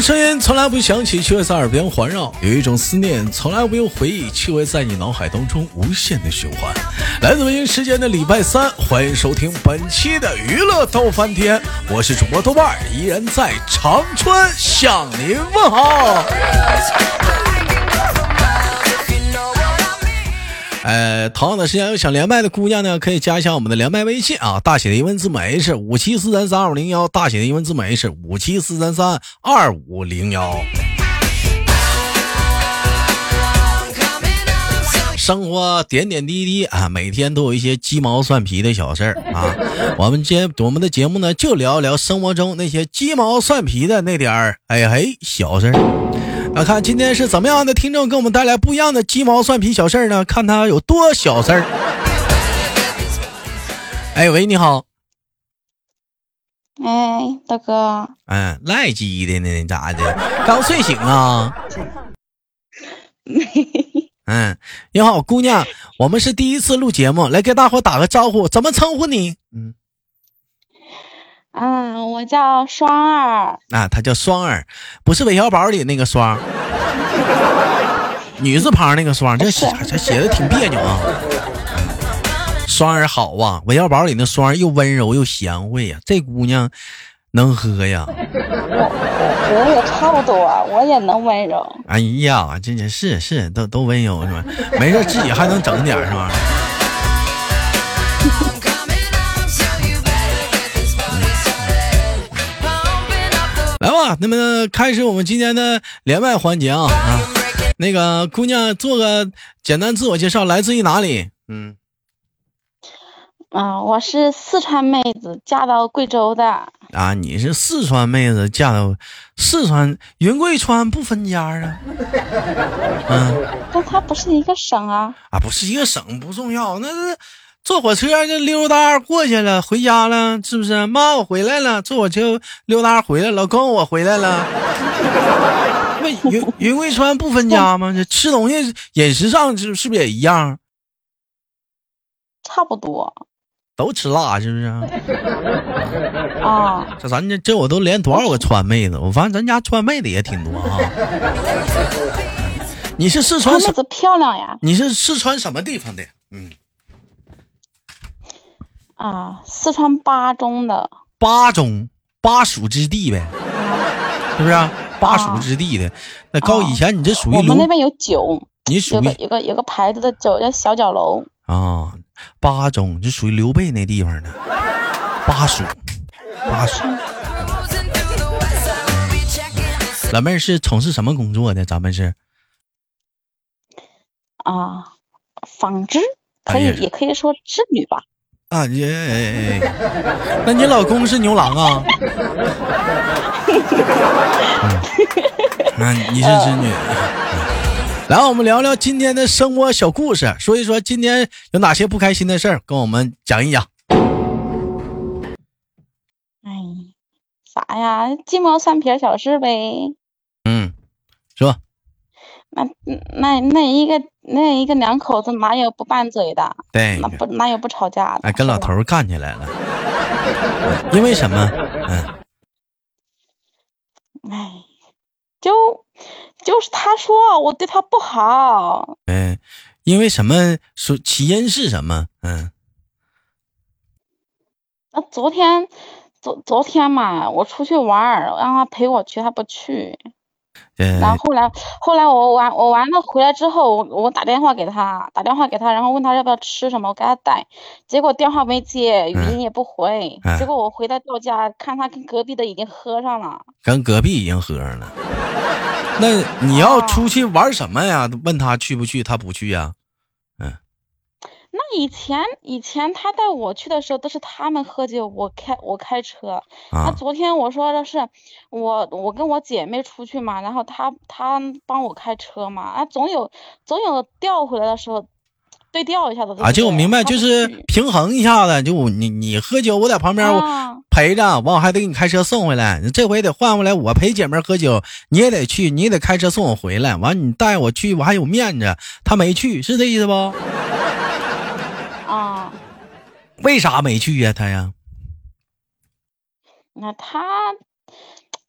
声音从来不响起，却会在耳边环绕；有一种思念从来不用回忆，却会在你脑海当中无限的循环。来自北京时间的礼拜三，欢迎收听本期的娱乐逗翻天，我是主播豆瓣，依然在长春向您问好。呃，同样的时间有想连麦的姑娘呢，可以加一下我们的连麦微信啊，大写的英文字母 H 五七四三三二五零幺，大写的英文字母 H 五七四三三二五零幺。生活点点滴滴啊，每天都有一些鸡毛蒜皮的小事儿啊。我们今天我们的节目呢，就聊一聊生活中那些鸡毛蒜皮的那点儿哎嘿小事儿。来看今天是怎么样的听众给我们带来不一样的鸡毛蒜皮小事儿呢？看他有多小事儿。哎喂，你好。哎，大哥。嗯，赖鸡的呢？咋的？刚睡醒啊？嗯，你好，姑娘，我们是第一次录节目，来给大伙打个招呼，怎么称呼你？嗯。嗯，我叫双儿啊，他叫双儿，不是韦小宝里那个双，女字旁那个双，这写这写的挺别扭啊。双儿好啊，韦小宝里那双又温柔又贤惠呀，这姑娘能喝呀。我我也差不多，我也能温柔。哎呀，这这是是都都温柔是吧？没事自己还能整点是吧？来吧，那么开始我们今天的连麦环节啊啊！那个姑娘做个简单自我介绍，来自于哪里？嗯，啊，我是四川妹子，嫁到贵州的。啊，你是四川妹子，嫁到四川云贵川不分家啊？嗯，但它不是一个省啊。啊，不是一个省不重要，那是。坐火车就溜达过去了，回家了，是不是？妈，我回来了。坐火车溜达回来，老公，我回来了。那云云贵川不分家吗？这吃东西饮食上是是不是也一样？差不多，都吃辣，是不是？啊，这咱这这我都连多少个川妹子？我发现咱家川妹子也挺多啊。你是四川？妹子漂亮呀。你是四川什么地方的？嗯。啊，四川巴中的巴中巴蜀之地呗，是不是？啊巴蜀之地的那高以前你这属于我们那边有酒，你属于有个有个牌子的酒叫小角楼啊。巴中就属于刘备那地方的巴蜀，巴蜀。老妹儿是从事什么工作的？咱们是啊，纺织可以也可以说织女吧。啊耶！那你老公是牛郎啊？那 你是织女。来，我们聊聊今天的生活小故事，说一说今天有哪些不开心的事儿，跟我们讲一讲。哎，啥呀？鸡毛蒜皮小事呗。嗯，说。那那那一个那一个两口子哪有不拌嘴的？对，那不哪有不吵架的？哎，跟老头干起来了，因为什么？嗯，哎，就就是他说我对他不好。嗯，因为什么？说起因是什么？嗯，那昨天昨昨天嘛，我出去玩让他陪我去，他不去。然后后来，后来我玩我玩了回来之后，我我打电话给他，打电话给他，然后问他要不要吃什么，我给他带，结果电话没接，语音也不回，结果我回来到家，看他跟隔壁的已经喝上了，跟隔壁已经喝上了。那你要出去玩什么呀？问他去不去，他不去呀。那以前以前他带我去的时候都是他们喝酒，我开我开车。那昨天我说的是我我跟我姐妹出去嘛，然后他他帮我开车嘛，啊总有总有调回来的时候，对调一下子。啊，就我明白，就是平衡一下子，就你你喝酒，我在旁边陪着，完我还得给你开车送回来。这回得换回来，我陪姐妹喝酒，你也得去，你也得开车送我回来。完你带我去，我还有面子。他没去，是这意思不？啊，为啥没去呀？他呀？那他，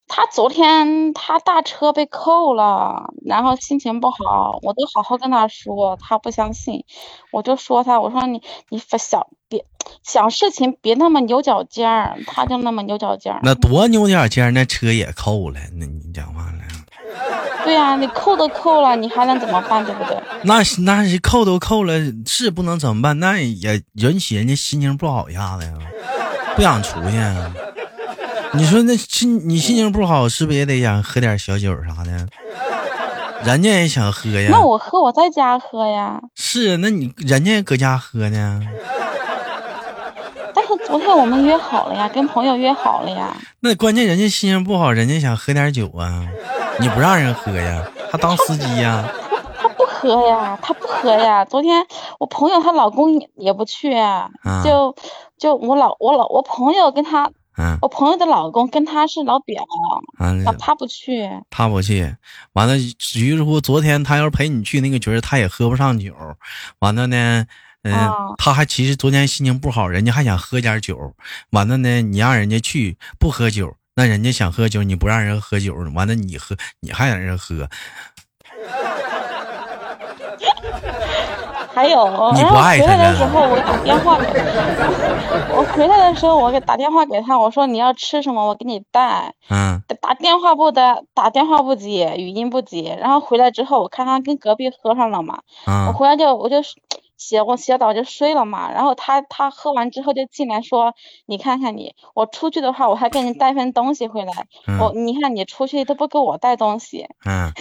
他昨天他大车被扣了，然后心情不好，我都好好跟他说，他不相信，我就说他，我说你你想别想事情别那么牛角尖儿，他就那么牛角尖儿。那多牛角尖儿，那车也扣了，那你讲话了。对呀，你扣都扣了，你还能怎么办？对不对？那那是扣都扣了，是不能怎么办？那也引起人家心情不好一下子呀，不想出去。你说那心你心情不好，是不是也得想喝点小酒啥的？人家也想喝呀。那我喝，我在家喝呀。是，那你人家搁家喝呢。昨天我们约好了呀，跟朋友约好了呀。那关键人家心情不好，人家想喝点酒啊，你不让人喝呀？他当司机呀？他不喝呀，他不喝呀。昨天我朋友她老公也不去，就就我老我老我朋友跟他。嗯，我朋友的老公跟他是老表，啊，他不去，他不去，完了，于是乎，昨天他要是陪你去那个局，他也喝不上酒，完了呢，嗯，他还其实昨天心情不好，人家还想喝点酒，完了呢，你让人家去不喝酒，那人家想喝酒，你不让人喝酒，完了你喝，你还让人喝。还有，然后回来的时候我打电话给他，我回来的时候我给打电话给他，我说你要吃什么我给你带。嗯。打电话不打，打电话不接，语音不接。然后回来之后，我看他跟隔壁喝上了嘛。我回来就我就洗我洗澡就睡了嘛。然后他他喝完之后就进来说：“你看看你，我出去的话我还给你带份东西回来。我你看你出去都不给我带东西。”嗯。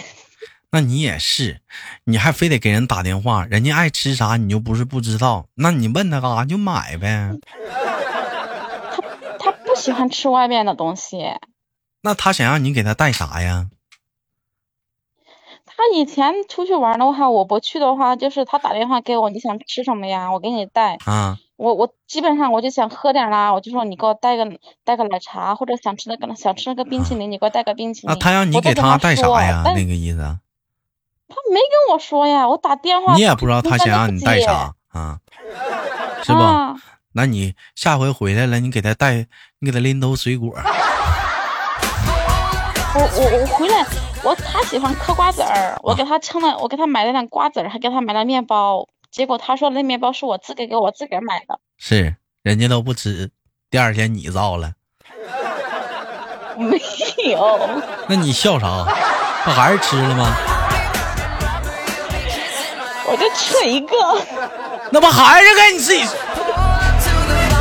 那你也是，你还非得给人打电话，人家爱吃啥你又不是不知道，那你问他干啥就买呗。他他不喜欢吃外面的东西。那他想让你给他带啥呀？他以前出去玩的话，我不去的话，就是他打电话给我，你想吃什么呀？我给你带。啊。我我基本上我就想喝点啦，我就说你给我带个带个奶茶，或者想吃那个想吃那个冰淇淋，你给我带个冰淇淋。那他让你给他带啥呀？那个意思。他没跟我说呀，我打电话，你也不知道他想让你带啥啊，是不？那你下回回来了，你给他带，你给他拎兜水果。我我我回来，我他喜欢嗑瓜子儿，我给他称了，我给他买了点瓜子儿，还给他买了面包。结果他说那面包是我自个给我自个儿买的，是人家都不吃，第二天你造了。没有。那你笑啥？不还是吃了吗？我就吃了一个，那不还是该你自己？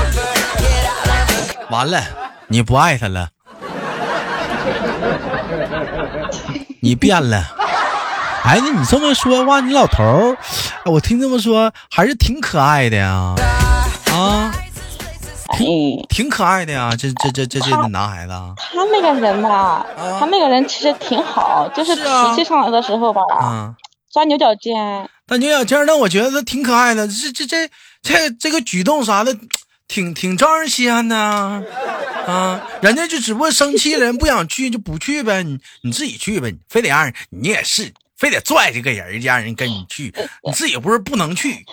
完了，你不爱他了，你变了。哎，那你这么说话，你老头儿，我听这么说还是挺可爱的呀，啊，挺挺可爱的呀，这这这这这男孩子。他那个人吧，他那个人其实挺好，就是脾气上来的时候吧，啊钻牛角尖。钻牛角尖，那我觉得他挺可爱的，这这这这这个举动啥的，挺挺招人稀罕的啊！人家就只不过生气了，人不想去就不去呗，你你自己去呗，非得让人你也是，非得拽这个人让人跟你去，你自己不是不能去。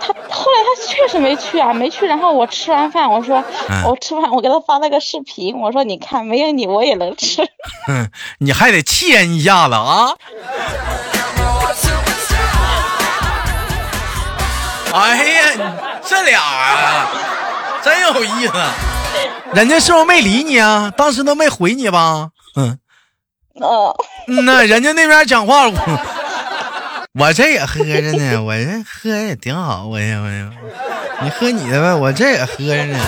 他后来他确实没去啊，没去。然后我吃完饭，我说我吃饭，我给他发了个视频，我说你看，没有你我也能吃。嗯，你还得气人一下子啊！哎呀，这俩啊，真有意思。人家是不是没理你啊？当时都没回你吧？嗯，哦，那人家那边讲话，我这也喝着呢，我这喝也挺好。我呀，我呀，你喝你的呗，我这也喝着呢。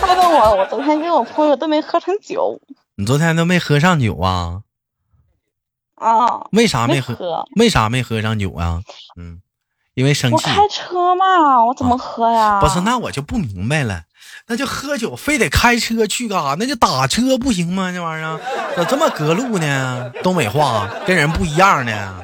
害得我，我昨天跟我朋友都没喝成酒。你昨天都没喝上酒啊？啊，为啥没喝？为啥没喝上酒啊？嗯，因为生气。我开车嘛，我怎么喝呀？不是，那我就不明白了，那就喝酒非得开车去干啥？那就打车不行吗？这玩意儿咋这么隔路呢？东北话跟人不一样呢。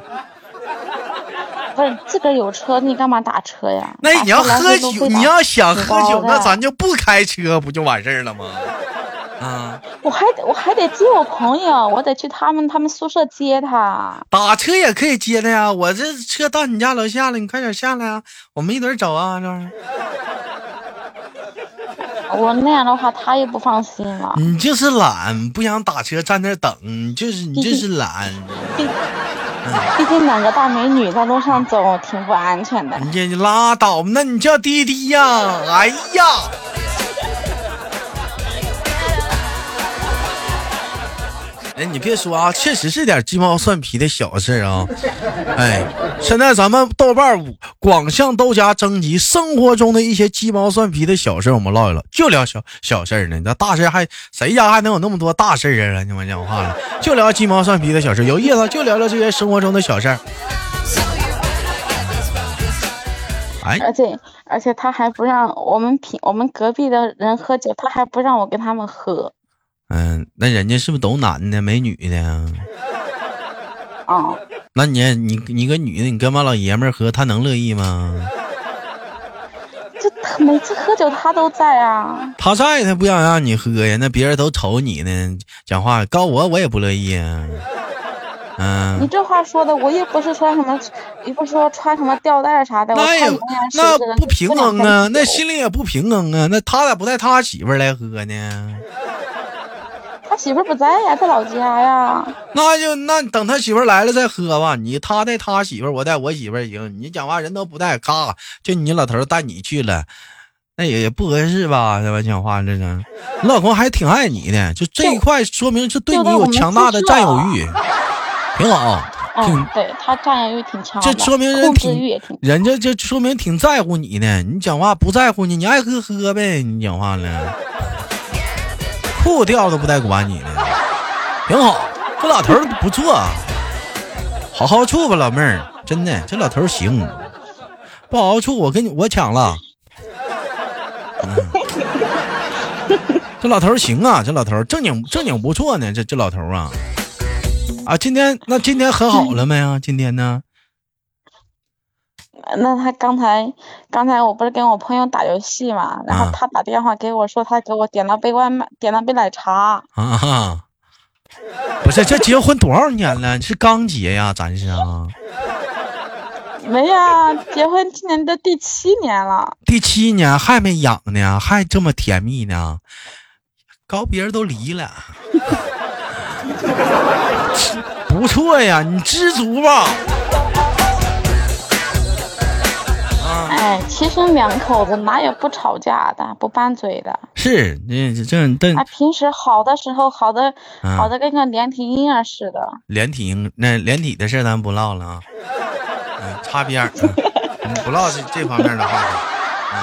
不是自个儿有车，你干嘛打车呀？那你要喝酒，你要想喝酒，那咱就不开车，不就完事儿了吗？啊！我还得我还得接我朋友，我得去他们他们宿舍接他。打车也可以接他呀，我这车到你家楼下了，你快点下来啊！我们一堆走啊，这玩意儿。我那样的话，他也不放心了。你就是懒，不想打车站那等，你就是你就是懒。毕竟两个大美女在路上走，挺不安全的。你拉倒吧，那你叫滴滴呀？哎呀！哎，你别说啊，确实是点鸡毛蒜皮的小事啊。哎，现在咱们豆瓣五广向豆家征集生活中的一些鸡毛蒜皮的小事，我们唠一唠，就聊小小事呢。那大事还谁家还能有那么多大事啊？你们讲话了，就聊鸡毛蒜皮的小事，有意思，就聊聊这些生活中的小事。哎，而且而且他还不让我们品我们隔壁的人喝酒，他还不让我跟他们喝。嗯，那人家是不是都男的，没女的？啊，那你你你个女的，你跟俺老爷们儿喝，他能乐意吗？这他每次喝酒他都在啊。他在，他不想让你喝呀。那别人都瞅你呢，讲话告我，我也不乐意啊。嗯。你这话说的，我也不是穿什么，也不是说穿什么吊带啥的。那也那不平衡啊，那心里也不平衡啊。那他咋不带他媳妇来喝呢？他媳妇不在呀，在老家呀。那就那等他媳妇来了再喝吧。你他带他媳妇，我带我媳妇行。你讲话人都不带，咔，就你老头带你去了，那也也不合适吧？这吧？讲话这是，你老公还挺爱你的，就这一块说明是对你有强大的占有欲，挺好。嗯，对他占有欲挺强，这说明人挺人家这说明挺在乎你呢。你讲话不在乎你，你爱喝喝呗。你讲话了。裤掉都不带管你的，挺好。这老头不错，好好处吧，老妹儿。真的，这老头行。不好好处，我跟你我抢了。这老头行啊，这老头正经正经不错呢。这这老头啊，啊，今天那今天和好了没啊？今天呢？那他刚才刚才我不是跟我朋友打游戏嘛，然后他打电话给我说他给我点了杯外卖，点了杯奶茶。啊哈，不是这结婚多少年了？是刚结呀？咱是啊？没呀，结婚今年都第七年了。第七年还没养呢，还这么甜蜜呢？搞别人都离了，不错呀，你知足吧。哎，其实两口子哪有不吵架的、不拌嘴的？是，这这但他平时好的时候，好的好的跟个连体婴儿似的。连体婴那连体的事咱不唠了啊，嗯，擦边儿，不唠这这方面的话题，嗯，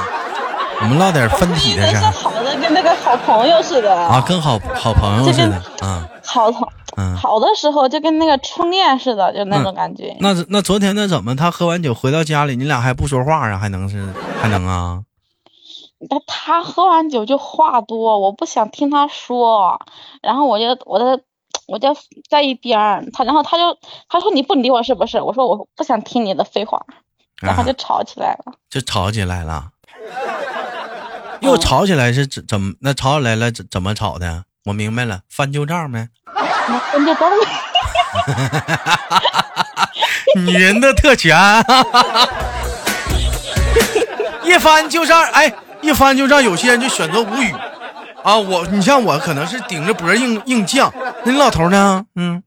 我们唠点分体的事。好的跟那个好朋友似的啊，跟好好朋友似的啊，好朋。嗯，好的时候就跟那个初恋似的，就那种感觉。那那昨天那怎么？他喝完酒回到家里，你俩还不说话啊？还能是 还能啊？那他喝完酒就话多，我不想听他说，然后我就我就我就在一边他然后他就他说你不理我是不是？我说我不想听你的废话，然后就吵起来了。就吵起来了，又吵起来是怎怎么？那吵起来了怎怎么吵的？我明白了，翻旧账没？翻旧账没？女人的特权，一翻就让，哎，一翻就让，有些人就选择无语啊。我，你像我，可能是顶着脖硬硬犟。那你老头呢？嗯，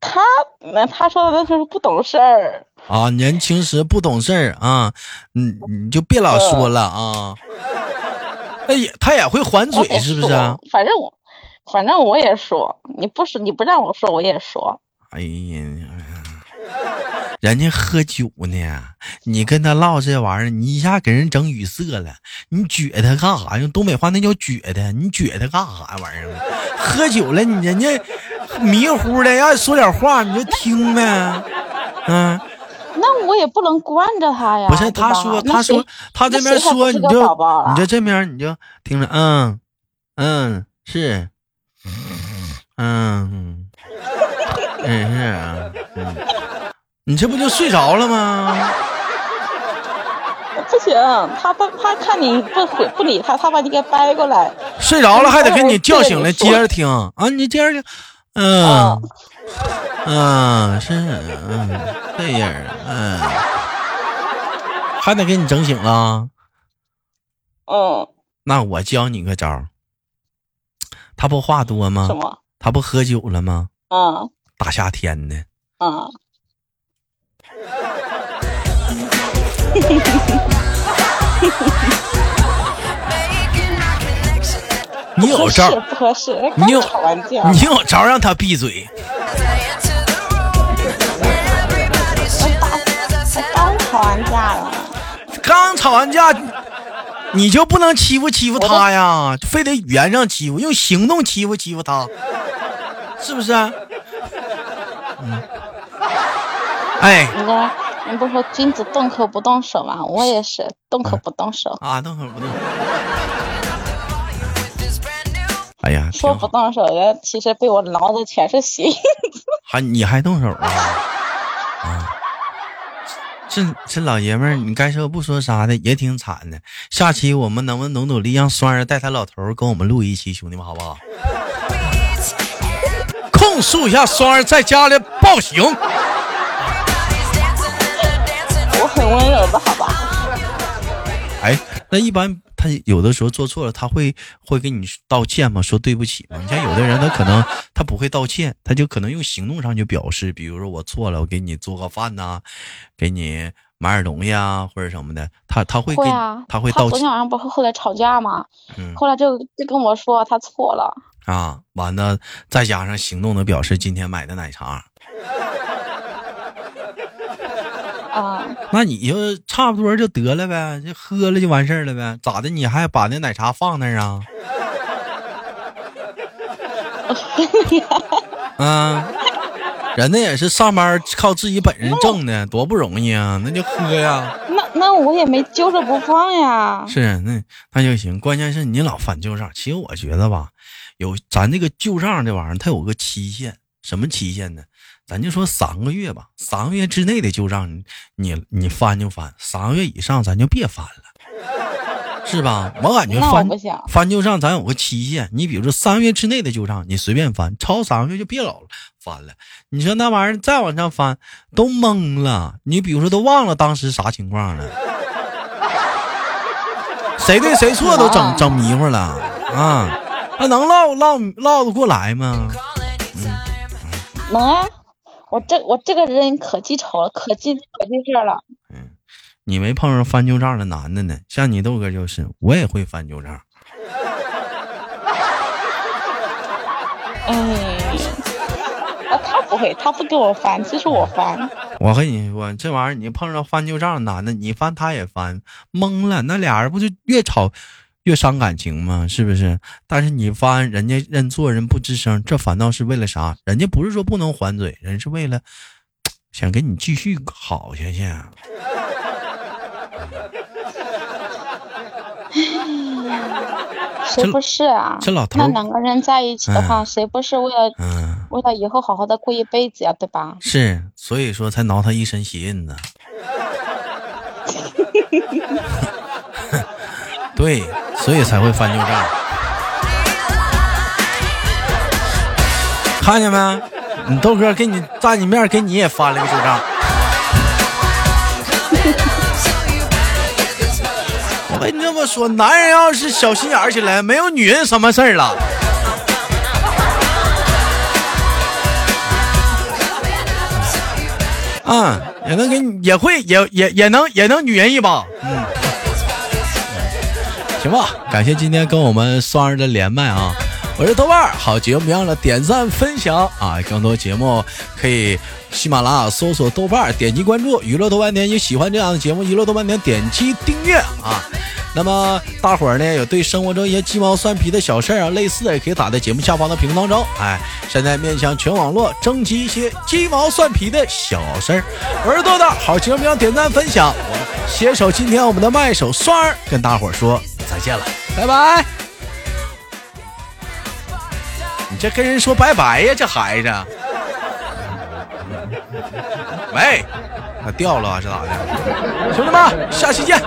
他那他说的那是不懂事儿啊，年轻时不懂事儿啊，你你就别老说了啊。他也他也会还嘴，是不是？反正我，反正我也说，你不是你不让我说，我也说。哎呀，人家喝酒呢，你跟他唠这玩意儿，你一下给人整语塞了。你撅他干啥？用东北话那叫撅他，你撅他干啥玩意儿？喝酒了，你人家迷糊的，要说点话你就听呗，嗯。那我也不能惯着他呀。不是，他说，他说，他这边说，你就，你就这边你就听着，嗯，嗯，是，嗯，嗯是，嗯，你这不就睡着了吗？不行，他他他看你不回不理他，他把你给掰过来。睡着了还得给你叫醒来接着听啊！你接着听，嗯。嗯，是，嗯，这样，嗯，还得给你整醒了。嗯，那我教你个招他不话多吗？什么？他不喝酒了吗？嗯。大夏天的。嗯。你有招？不合适。你有。你有招让他闭嘴。刚吵完架了。刚吵完架，你就不能欺负欺负他呀？非得语言上欺负，用行动欺负欺负他，是不是？嗯。哎。你个，你不说君子动口不动手吗？我也是动口不动手。啊，动口不动手。哎呀，说不动手的，其实被我挠的全是血。还你还动手啊？啊，这这老爷们儿，你该说不说啥的，也挺惨的。下期我们能不能努努力，让双儿带他老头跟我们录一期，兄弟们好不好？控诉一下双儿在家里暴行。我很温柔的，好吧？哎，那一般。他有的时候做错了，他会会给你道歉吗？说对不起吗？你像有的人，他可能他不会道歉，他就可能用行动上去表示，比如说我错了，我给你做个饭呐，给你买点东西啊，或者什么的。他他会会啊，他会道歉。昨天晚上不是后来吵架吗？嗯，后来就就跟我说他错了啊，完了再加上行动的表示，今天买的奶茶。啊，那你就差不多就得了呗，就喝了就完事儿了呗，咋的？你还把那奶茶放那儿啊？啊，人家也是上班靠自己本事挣的，多不容易啊！那就喝呀。那那我也没揪着不放呀。是，那那就行。关键是你老翻旧账，其实我觉得吧，有咱这个旧账这玩意儿，它有个期限，什么期限呢？咱就说三个月吧，三个月之内的旧账，你你翻就翻；三个月以上，咱就别翻了，是吧？我感觉翻翻旧账，咱有个期限。你比如说三个月之内的旧账，你随便翻；超三个月就别老翻了。你说那玩意儿再往上翻，都懵了。你比如说都忘了当时啥情况了，谁对谁错都整 整迷糊了啊！那能唠唠唠得过来吗？能啊。我这我这个人可记仇了，可记可记事了。嗯，你没碰上翻旧账的男的呢？像你豆哥就是，我也会翻旧账。嗯，那他不会，他不给我翻，这是我翻。我和你说，这玩意儿你碰上翻旧账的男的，你翻他也翻，懵了，那俩人不就越吵？越伤感情嘛，是不是？但是你发现人家认错人不吱声，这反倒是为了啥？人家不是说不能还嘴，人是为了想跟你继续好下去。谁不是啊？这老头，那两个人在一起的话，谁不是为了为了以后好好的过一辈子呀？对吧？是，所以说才挠他一身鞋印子。对。所以才会翻旧账，看见没？你豆哥给你在你面给你也翻了个旧账。我跟你这么说，男人要是小心眼起来，没有女人什么事儿了。嗯，也能给你，也会，也也也能，也能女人一把。嗯。行吧，感谢今天跟我们双儿的连麦啊！我是豆瓣儿，好节目别忘了点赞分享啊！更多节目可以喜马拉雅搜索豆瓣儿，点击关注娱乐豆瓣点。你喜欢这样的节目，娱乐豆瓣点点击订阅啊！那么大伙儿呢，有对生活中一些鸡毛蒜皮的小事儿啊，类似的也可以打在节目下方的评论当中。哎，现在面向全网络征集一些鸡毛蒜皮的小事儿。我是豆豆，好节目别忘点赞分享。我携手今天我们的麦手双儿，跟大伙儿说。再见了，拜拜！你这跟人说拜拜呀，这孩子。喂，他掉了是咋的？兄弟们，下期见。